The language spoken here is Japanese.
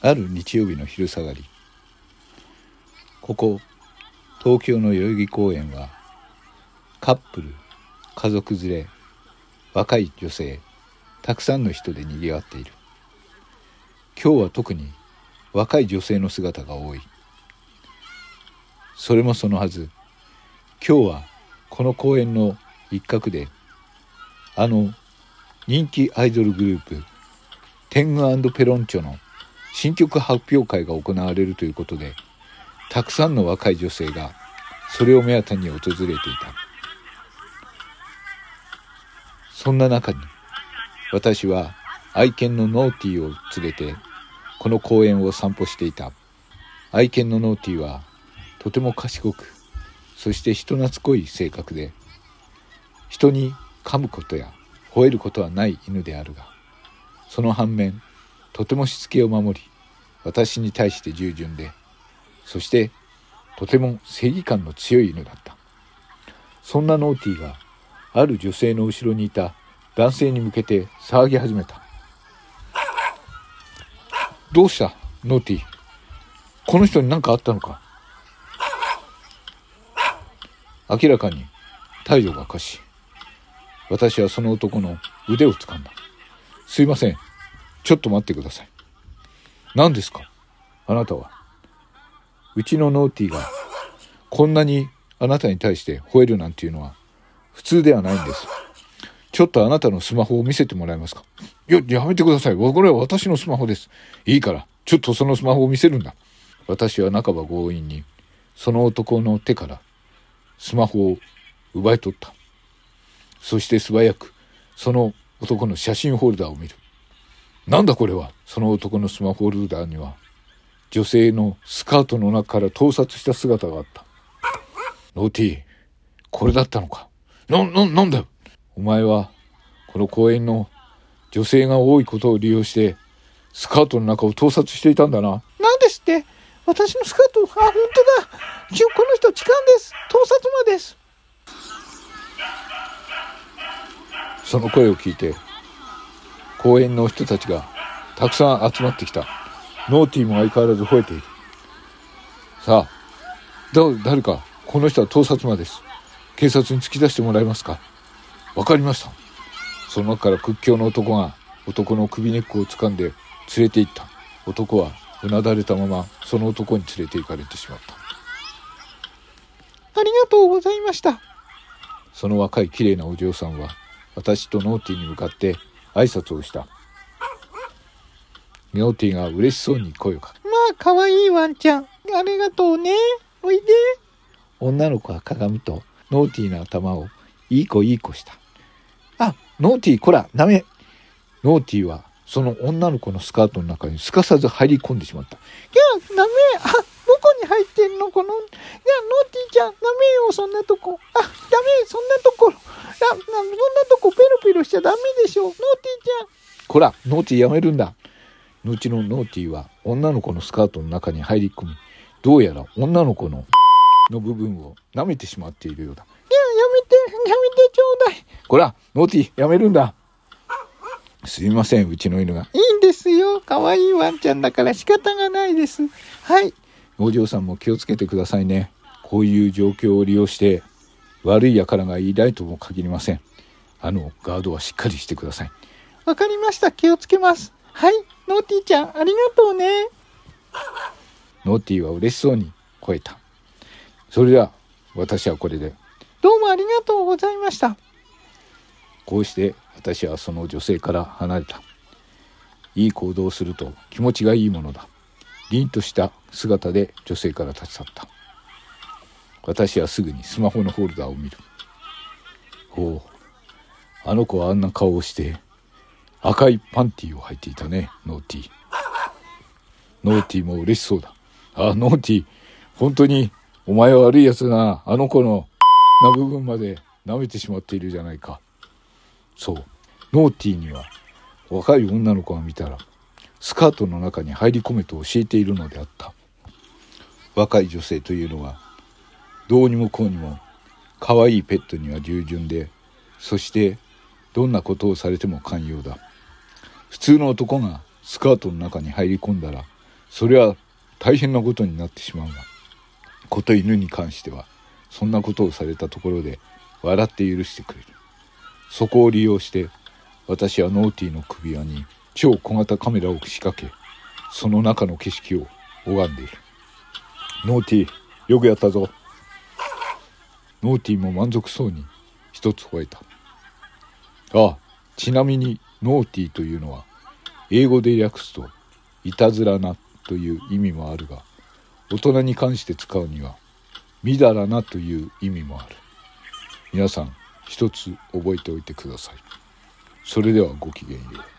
ある日曜日の昼下がりここ東京の代々木公園はカップル家族連れ若い女性たくさんの人でにぎわっている。今日は特に若い女性の姿が多い。それもそのはず今日はこの公園の一角であの人気アイドルグループ天狗ペロンチョの新曲発表会が行われるということでたくさんの若い女性がそれを目当てに訪れていた。そんな中に私は愛犬のノーティーを連れてこの公園を散歩していた。愛犬のノーティーはとても賢くそして人懐っこい性格で人に噛むことや吠えることはない犬であるがその反面とてもしつけを守り私に対して従順でそしてとても正義感の強い犬だった。そんなノーティーがある女性の後ろにいた男性に向けて騒ぎ始めた。どうしたノーティー？この人に何かあったのか？明らかに態度がおかしい。私はその男の腕を掴んだ。すいません。ちょっと待ってください何ですか？あなたはうちのノーティーがこんなにあなたに対して吠えるなんていうのは普通ではないんです。ちょっとあなたのスマホを見せてもらえますか？いや、やめてください。これは私のスマホです。いいから、ちょっとそのスマホを見せるんだ。私は半ば強引に、その男の手からスマホを奪い取った。そして素早く、その男の写真ホルダーを見る。なんだこれは？その男のスマホホルダーには、女性のスカートの中から盗撮した姿があった。ノーティー、これだったのか？な、な、なんだよ？お前は、この公園の女性が多いことを利用して、スカートの中を盗撮していたんだな。なんですって？私のスカート、あ、本当だ。この人痴漢です。盗撮魔です。その声を聞いて、公園の人たちがたくさん集まってきた。ノーティーも相変わらず吠えている。さあ、だ、誰か、この人は盗撮魔です。警察に突き出してもらえますか？わかりました。その中から屈強の男が男の首根っこを掴んで連れて行った。男はうなだれたままその男に連れて行かれてしまった。ありがとうございました。その若い綺麗なお嬢さんは私とノーティーに向かって挨拶をした。ミオティが嬉しそうに声をかけまあ、かわいいワンちゃん。ありがとうね。おいで。女の子はかがむとノーティーの頭をいい子いい子した。あ、ノーティー、こら、ダメ。ノーティーはその女の子のスカートの中にすかさず入り込んでしまった。いや、ダメ。あ、どこに入ってんのこの。いや、ノーティーちゃん、ダメよ、そんなとこ。あ、ダメ、そんなところ。いや、そんなとこペロペロしちゃダメでしょ。ノーティーちゃん。こら、ノーティーやめるんだ。後のノーティーは女の子のスカートの中に入り込み、どうやら女の子のの部分を舐めてしまっているようだ。いや、やめて、やめてちょうだい。こら、ノーティー、やめるんだ。すいません、うちの犬が。いいんですよ。可愛いワンちゃんだから仕方がないです。はい。お嬢さんも気をつけてくださいね。こういう状況を利用して、悪い輩がいないとも限りません。あの、ガードはしっかりしてください。わかりました。気をつけます。はい。ノーティーちゃん、ありがとうね。ノーティーは嬉しそうに吠えた。それでは、私はこれで。どうもありがとうございました。こうして私はその女性から離れた。いい行動をすると気持ちがいいものだ。凛とした姿で女性から立ち去った。私はすぐにスマホのホルダーを見る。おう、あの子はあんな顔をして赤いパンティーを履いていたね、ノーティー。ノーティーも嬉しそうだ。あ、ノーティー、本当にお前は悪い奴だな。あの子のな部分まで舐めてしまっているじゃないか。そう。ノーティーには若い女の子が見たらスカートの中に入り込めと教えているのであった。若い女性というのはどうにもこうにも可愛いペットには従順でそしてどんなことをされても寛容だ。普通の男がスカートの中に入り込んだらそれは大変なことになってしまうがこと犬に関してはそんなことをされたところで笑って許してくれる。そこを利用して私はノーティーの首輪に超小型カメラを仕掛けその中の景色を拝んでいる。ノーティーよくやったぞ。ノーティーも満足そうに一つ吠えた。ああちなみにノーティーというのは英語で訳すといたずらなという意味もあるが大人に関して使うにはみだらなという意味もある。皆さん一つ覚えておいてください。それではごきげんよう。